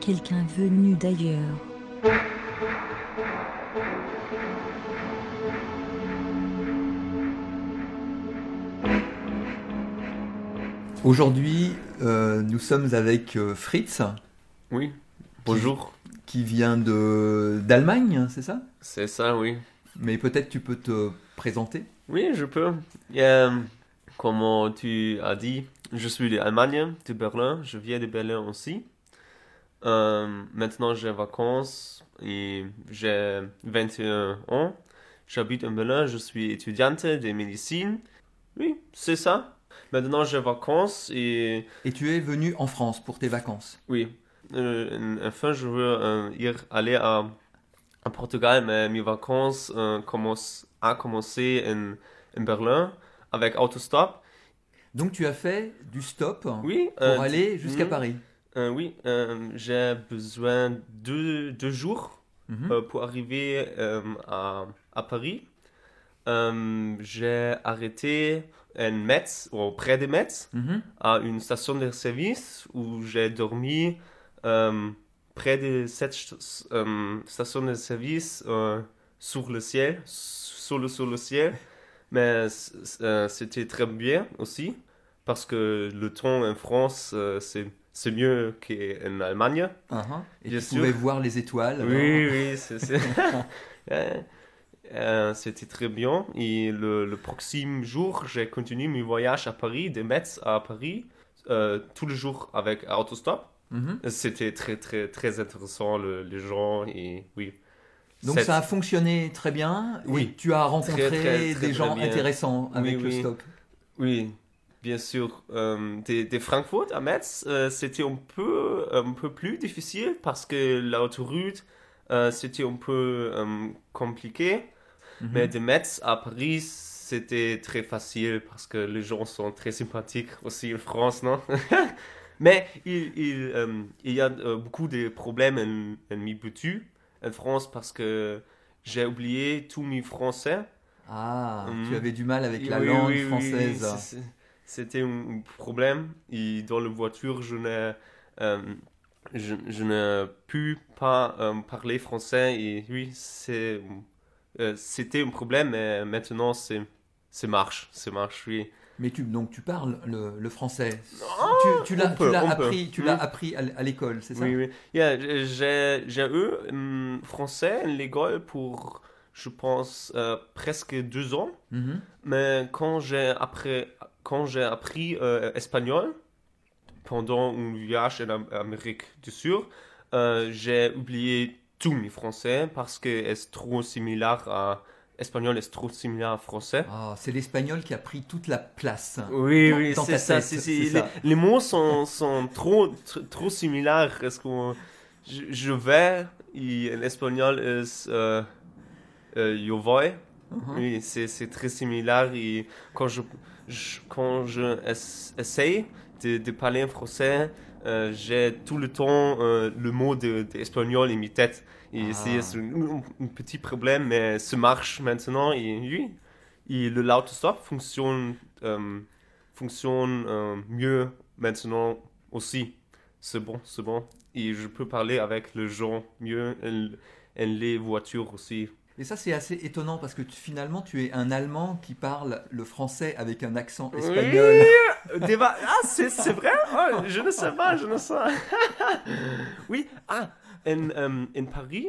Quelqu'un venu d'ailleurs. Aujourd'hui, euh, nous sommes avec euh, Fritz, Oui, bonjour. qui vient de d'Allemagne, c'est ça? C'est ça, oui. Mais peut-être tu peux te présenter. Oui, je peux. Euh, comme tu as dit, je suis d'Allemagne, de Berlin. Je viens de Berlin aussi. Maintenant, j'ai vacances et j'ai 21 ans. J'habite en Berlin, je suis étudiante de médecine. Oui, c'est ça. Maintenant, j'ai vacances et Et tu es venu en France pour tes vacances. oui, euh, enfin, je veux euh, aller à, à Portugal, mais mes vacances euh, commencent à commencer en, en Berlin avec autostop. Donc tu as fait du stop Oui, pour euh, aller jusqu'à mhm. Paris. oui, j'ai besoin de deux jours Mhm. pour arriver à, à Paris. Euh, j'ai arrêté en Metz, ou près de Metz, Mhm. à une station de service où j'ai dormi euh, près de cette euh, station de service sur le ciel, sur le, sur le ciel. Mais c'était très bien aussi parce que le temps en France, c'est c'est mieux qu'en Allemagne. Mhm. Et Bien tu pouvais voir les étoiles. alors. Oui, oui, c'est-. Euh, c'était très bien. Et le, le prochain jour, j'ai continué mon voyage à Paris, de Metz à Paris, euh, tous les jours avec autostop. Mhm. C'était très, très, très intéressant, le- les gens, et oui. Donc ça a fonctionné très bien. et Oui. tu as rencontré Très, très, très, des gens intéressants avec Oui, le oui. stop. Oui, bien sûr. Euh, de, de Francfort à Metz, euh, c'était un peu, un peu plus difficile parce que l'autoroute, euh, c'était un peu euh, Mhm. Mais de Metz à Paris, c'était très facile parce que les gens sont très sympathiques aussi en France, non? Mais il, il, euh, il y a euh, beaucoup de problèmes en, en Mibutu, en France, parce que j'ai oublié tous mes français. Ah, Mhm. tu avais du mal avec la Oui, langue oui, oui, française. C'était un problème. Et dans la voiture, je n'ai euh, je, pu pas euh, parler français. Et oui, c'est, euh, c'était un problème, mais maintenant, c'est, c'est marche. C'est marche, oui. Mais tu, donc tu parles le, le français. Tu, tu l'as, peut, tu l'as peut. appris, tu l'as appris à, l'école, c'est ça? Oui, oui. Yeah, j'ai, j'ai eu um, français à l'école pour, je pense, euh, presque deux ans. Mhm. Mais quand j'ai appris, quand j'ai appris euh, espagnol pendant un voyage en Am- Amérique du Sud, euh, j'ai oublié tous mes français parce que c'est trop similaire à espagnol, est trop similaire à français? Ah, c'est l'espagnol qui a pris toute la place. Oui, Dans- oui, dans c'est ça. les, les mots sont, sont trop, tr- trop similaires. Est-ce que je, je vais, et en espagnol, est euh, euh, yo voy. Mhm. Oui, c'est c'est très similaire et quand je, je- quand je ess- essaye de, de parler en français, euh, j'ai tout le temps euh, le mot de, de espagnol en mes têtes. Et Ah. c'est un, un petit problème, mais ça marche maintenant et oui. Et le l'autostop fonctionne, euh, fonctionne mieux maintenant aussi. C'est bon, c'est bon. Et je peux parler avec les gens mieux en les voitures aussi. Et ça, c'est assez étonnant parce que tu- finalement, tu es un Allemand qui parle le français avec un accent espagnol. Oui, débat. Ah, c'est c'est vrai? Oh, Je ne sais pas, je ne sais. oui, ah, en, euh, en Paris,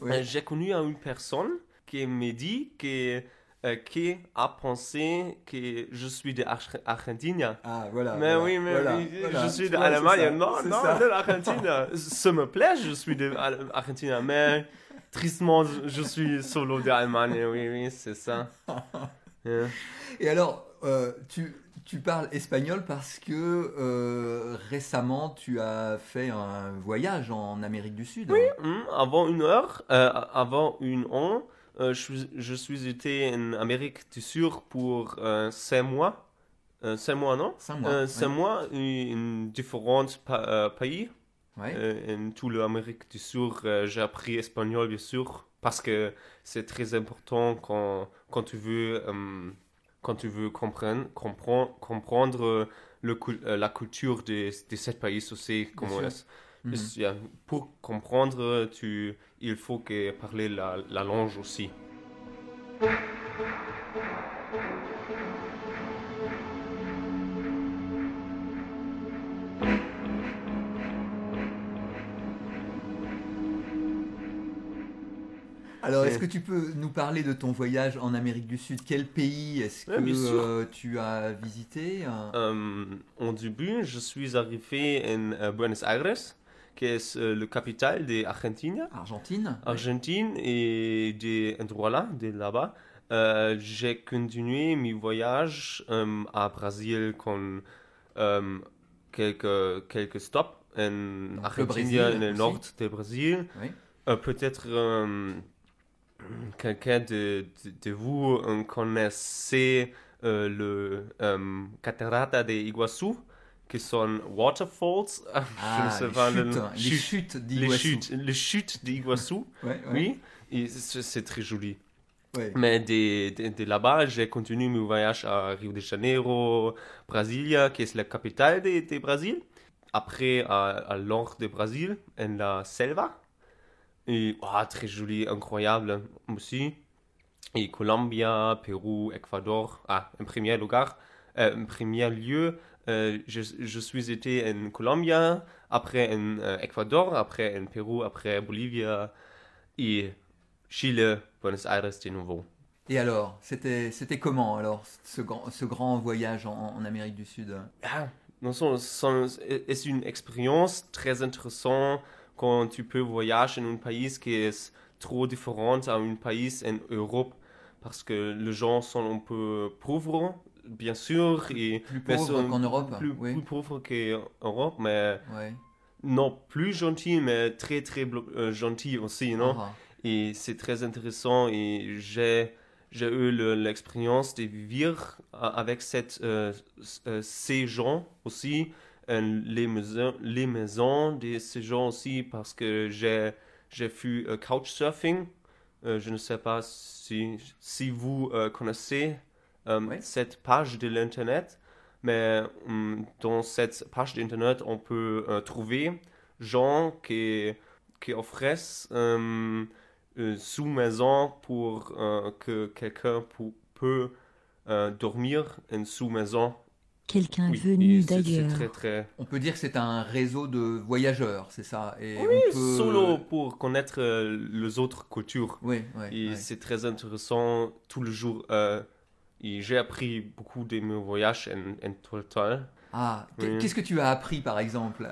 Oui. euh, j'ai connu une personne qui m'a dit que, euh, qui a pensé que je suis d'Argentine. Ah, voilà. Mais voilà, oui, mais voilà, oui, voilà. je suis d'Allemagne. ça, Non, c'est non, de l'Argentine. Ça me plaît, je suis d'Argentine. Mais tristement, je suis solo d'Allemagne. Oui, oui, c'est ça. Yeah. Et alors, euh, tu, tu parles espagnol parce que euh, récemment, tu as fait un voyage en Amérique du Sud. Hmm, avant une heure, euh, avant une an, je, suis- je suis été en Amérique du Sud pour cinq mois. Cinq mois, non? Cinq mois. Ouais. cinq mois pa- euh, pays. Ouais. Euh, en tout l'Amérique du Sud, euh, j'ai appris espagnol, bien sûr, parce que c'est très important quand, quand tu veux, euh, quand tu veux comprendre, comprendre, comprendre euh, le, la culture de, de ce pays aussi. Comment est-ce- Mhm. Yeah, Pour comprendre, tu, il faut que parler la, la langue aussi. Est-ce que tu peux nous parler de ton voyage en Amérique du Sud? Quel pays est-ce que Ouais, euh, tu as visité? Euh en début, je suis arrivé en Buenos Aires, qui est euh, le capitale de l'Argentine. Argentine Argentine et des endroits là, de là-bas. Euh, j'ai continué mes voyages à Brésil con quelques, quelques stops en le Argentine, Brésil dans le nord du Brésil. Oui. Euh, Peut-être euh, quelqu'un de, de, de vous connaissez euh, le euh, Catarata de Iguazu, qui sont waterfalls. Ah, je ne sais les pas chutes, les chutes Les chutes, les chutes d'Iguazu, Ouais, ouais, oui, c'est très joli. ouais. Mais de, de, de là-bas, j'ai continué mon voyage à Rio de Janeiro, Brasilia, qui est la capitale de Brésil. Après, à, à nord de Brésil, en la selva. Et ah, très joli, incroyable aussi. Et Colombia, Pérou, Ecuador. Ah, en premier lugar, euh, en premier lieu, euh, je, je suis été en Colombie, après en euh, Ecuador, après en Pérou, après Bolivie et Chile, Buenos Aires de nouveau. Et alors, c'était c'était comment alors ce grand, ce grand voyage en, en Amérique du Sud? Ah, non, c'est une expérience très intéressante quand tu peux voyager dans un pays qui est trop différent à un pays en Europe parce que les gens sont un peu pauvres, bien sûr, et Plus mais pauvre sont qu'en Europe plus, Oui. plus pauvres qu'en Europe, mais Ouais. non plus gentils, mais très très euh, gentils aussi, non? Ah, Et c'est très intéressant et j'ai j'ai eu le- l'expérience de vivre a- avec cette, euh, euh, ces gens aussi, euh, les, maisons, les maisons de ces gens aussi, parce que j'ai j'ai fait euh, couchsurfing. Euh, je ne sais pas si, si vous euh, connaissez Oui. cette page de l'Internet, mais hum, dans cette page d'Internet, on peut trouver gens qui, qui offrent euh, une sous-maison pour que quelqu'un peut dormir en sous-maison. Quelqu'un Oui, venu d'ailleurs. très, très... On peut dire que c'est un réseau de voyageurs, c'est ça Et Oui, on peut... solo pour connaître euh, les autres cultures. Oui, ouais, Et c'est très intéressant tout le jour. euh, et j'ai appris beaucoup de mes voyages en, en total. Ah, qu- Oui. qu'est-ce que tu as appris par exemple?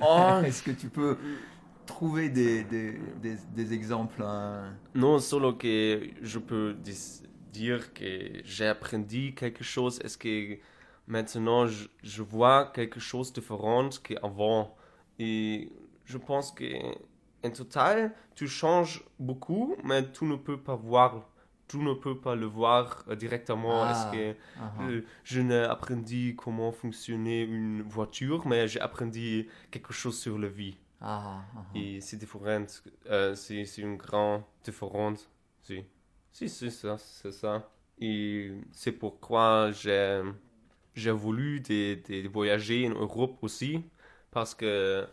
Oh, Est-ce que tu peux trouver des, des, des, des exemples hein? Non solo que je peux dis- dire que j'ai appris quelque chose. Est-ce que maintenant je, je vois quelque chose de différent qu'avant? Et je pense que en total, tu changes beaucoup, mais tu ne peux pas voir. Tu ne peux pas le voir euh, directement. Ah. Est-ce que. Euh, je n'ai appris comment fonctionnait une voiture, mais j'ai appris quelque chose sur la vie. Ah, ah. Et c'est différent. euh, c'est c'est une grande différence. Si, si c'est ça, c'est ça. Et c'est pourquoi j'ai j'ai voulu de, de voyager en Europe aussi, parce que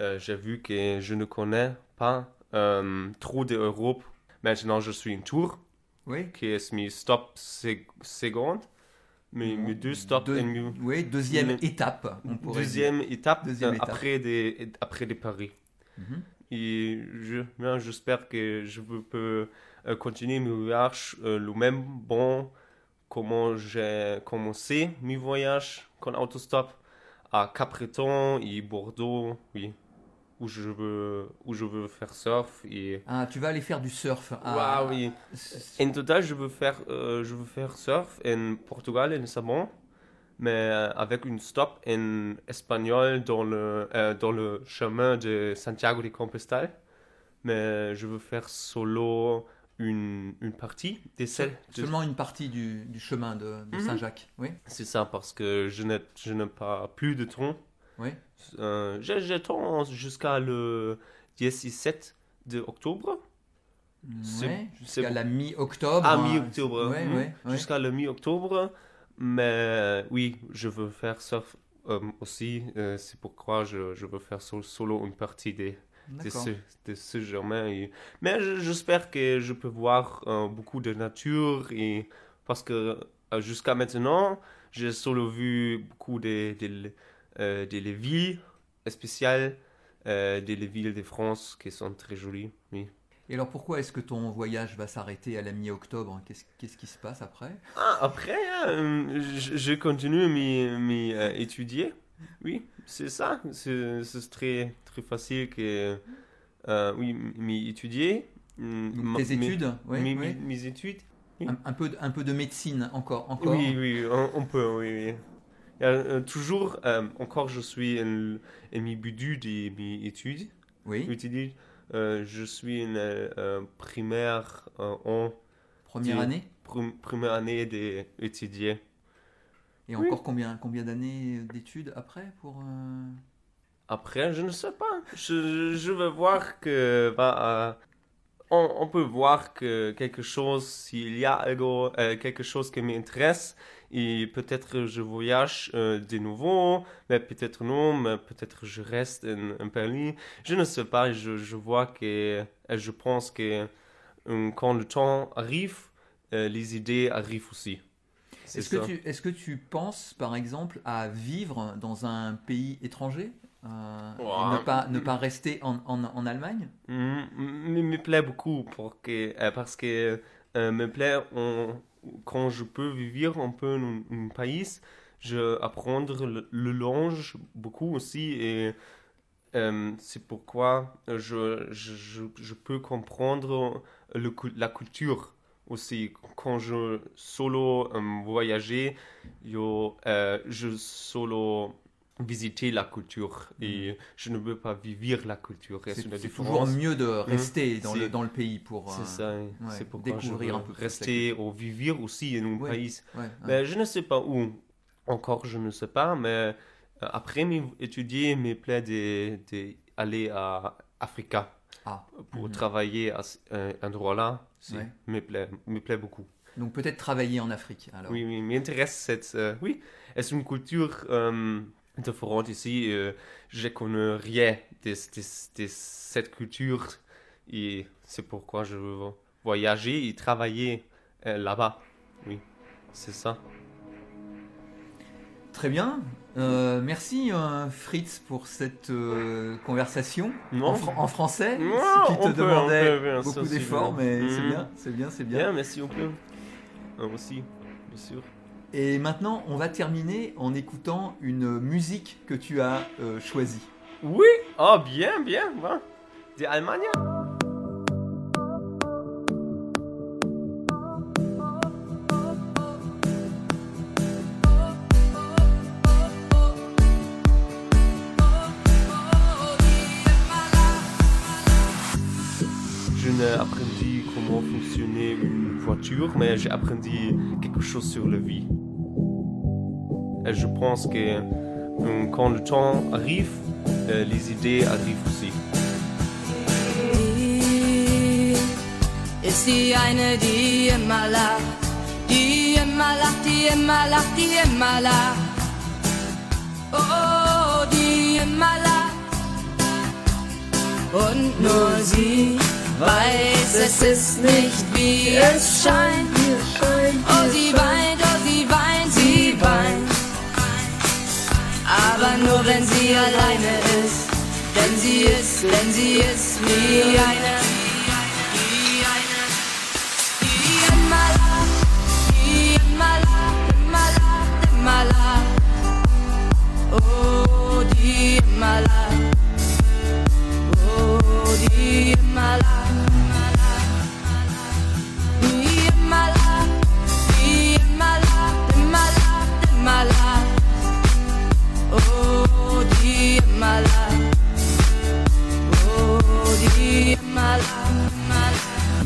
euh, j'ai vu que je ne connais pas euh, trop d'Europe. Maintenant, je suis en tour Oui qui est mes stop sec- secondes, mes, mes deux stops Deux- mes Oui, deuxième étape, on deuxième étape, Deuxième euh, étape. après des après des paris. dire. Mhm. Et je, j'espère que je peux, peux, euh, continuer mes voyages euh, le même bon comment j'ai commencé mes voyages con autostop à Capbreton et Bordeaux, oui, où je veux où je veux faire surf et Ah, tu vas aller faire du surf. Ah, oui. En total, je veux faire, euh, je veux faire surf en Portugal, en Lissabon, mais euh, avec une stop en espagnol dans le, euh, dans le chemin de Santiago de Compostela. Mais je veux faire solo une, une partie des celles. de- Seulement une partie du, du chemin de, de Mhm. Saint-Jacques. Oui. C'est ça, parce que je n'ai je n'ai pas plus de temps. Oui. Euh, temps jusqu'à le 17 de octobre. Ouais, Jusqu'à la mi-octobre. Ah, hein. mi-octobre. Ouais, Mhm. ouais. Jusqu'à le mi-octobre. Mais oui, je veux faire surf euh, aussi. euh, c'est pourquoi je, je veux faire sol- solo une partie des, D'accord. ce, chemin. Et- Mais je- j'espère que je peux voir euh, beaucoup de nature. Et, parce que euh, jusqu'à maintenant, j'ai solo vu beaucoup de, de, euh, de villes spéciales, euh, des villes de France qui sont très jolies. Oui. Et alors pourquoi est-ce que ton voyage va s'arrêter à la mi-octobre? Qu'est-ce qu'est-ce qui se passe après? Ah, après, euh, je, je continue m'y, euh, étudier. Oui, c'est ça. C'est c'est très, facile que, euh, oui, m'y étudier. Donc, Tes études ouais, mes, mes- études. Un, un peu, de- un peu de médecine encore, encore. Oui, oui, on, on peut, oui, oui. Euh, toujours, euh, encore, je suis en, en mi-but de mes études. Oui. études. Je suis en primaire en Première année? prim- première année d'étudier. Et Oui. encore combien, combien d'années d'études après pour Après, je ne sais pas. Je, je veux voir que. bah, euh, on, on peut voir que quelque chose, s'il y a algo, euh, quelque chose qui m'intéresse, et peut-être je voyage euh, de nouveau, mais peut-être non, mais peut-être je reste en, en Berlin. Je ne sais pas, je, je vois que. Je pense que quand le temps arrive, les idées arrivent aussi. Est-ce que, ça. tu, est-ce que tu penses, par exemple, à vivre dans un pays étranger? Euh, et ne, pas, ne pas rester en, en, en Allemagne Mm, me, me plaît beaucoup pour que, euh, parce que euh, me plaît on- quand je peux vivre un peu dans un pays, je apprendre le, le langue beaucoup aussi et c'est pourquoi je, je, je, peux comprendre le, la culture aussi. Quand je solo voyager yo, je solo visiter la culture et je ne veux pas vivre la culture Il C'est toujours mieux de rester dans, le, dans le pays pour euh, ça, c'est pourquoi découvrir un peu plus rester ou vivre aussi dans un Ouais. pays. ouais. Mais je ne sais pas où. Encore, je ne sais pas, mais euh, après m'étudier, me plaît d'aller à Africa Ah, pour mhm. travailler à un endroit-là. C'est- Ouais. Me plaît, me plaît beaucoup. Donc peut-être travailler en Afrique alors. Oui, oui, m'intéresse cette. euh, oui, c'est une culture euh, différente ici. euh, je connais rien de, de- de cette culture et c'est pourquoi je veux voyager et travailler euh, là-bas. Oui, c'est ça. Très bien. Euh, merci euh, Fritz pour cette conversation en, fran- en français, Non, ce qui te peut, demandait peut, bien beaucoup d'efforts, mais c'est Mhm. bien, c'est bien, c'est bien. Bien, merci on peut. Euh, aussi, bien sûr. Et maintenant, on va terminer en écoutant une musique que tu as euh, choisie. Oui, oh bien, bien, bon. De Allemagne Je n'ai appris comment fonctionnait une voiture, mais j'ai appris quelque chose sur la vie. Et je pense que euh, quand le temps arrive, euh, les idées arrivent aussi. Ist die eine, die immer lacht, die immer lacht, die immer lacht, die immer lacht. Oh, die immer lacht. Und nur sie weiß, es ist nicht wie es scheint. Oh, sie weint, oh, sie weint, sie weint. Aber nur wenn sie alleine ist. Denn sie ist, denn sie ist wie eine. Oh, die lacht. Oh, die immer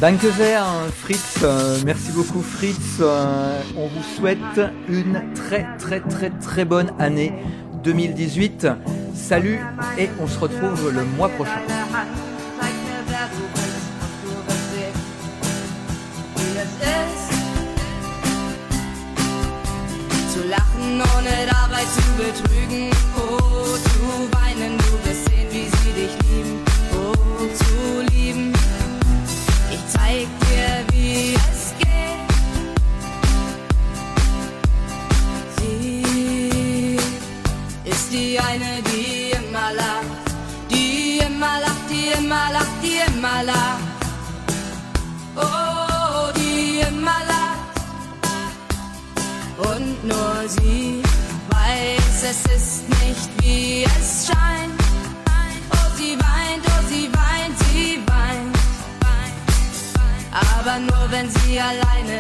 Danke sehr, Fritz. Eh, merci beaucoup, Fritz. Eh, on vous souhaite une très, très, très, très bonne année 2018. Salut et on se retrouve le mois prochain. sie alleine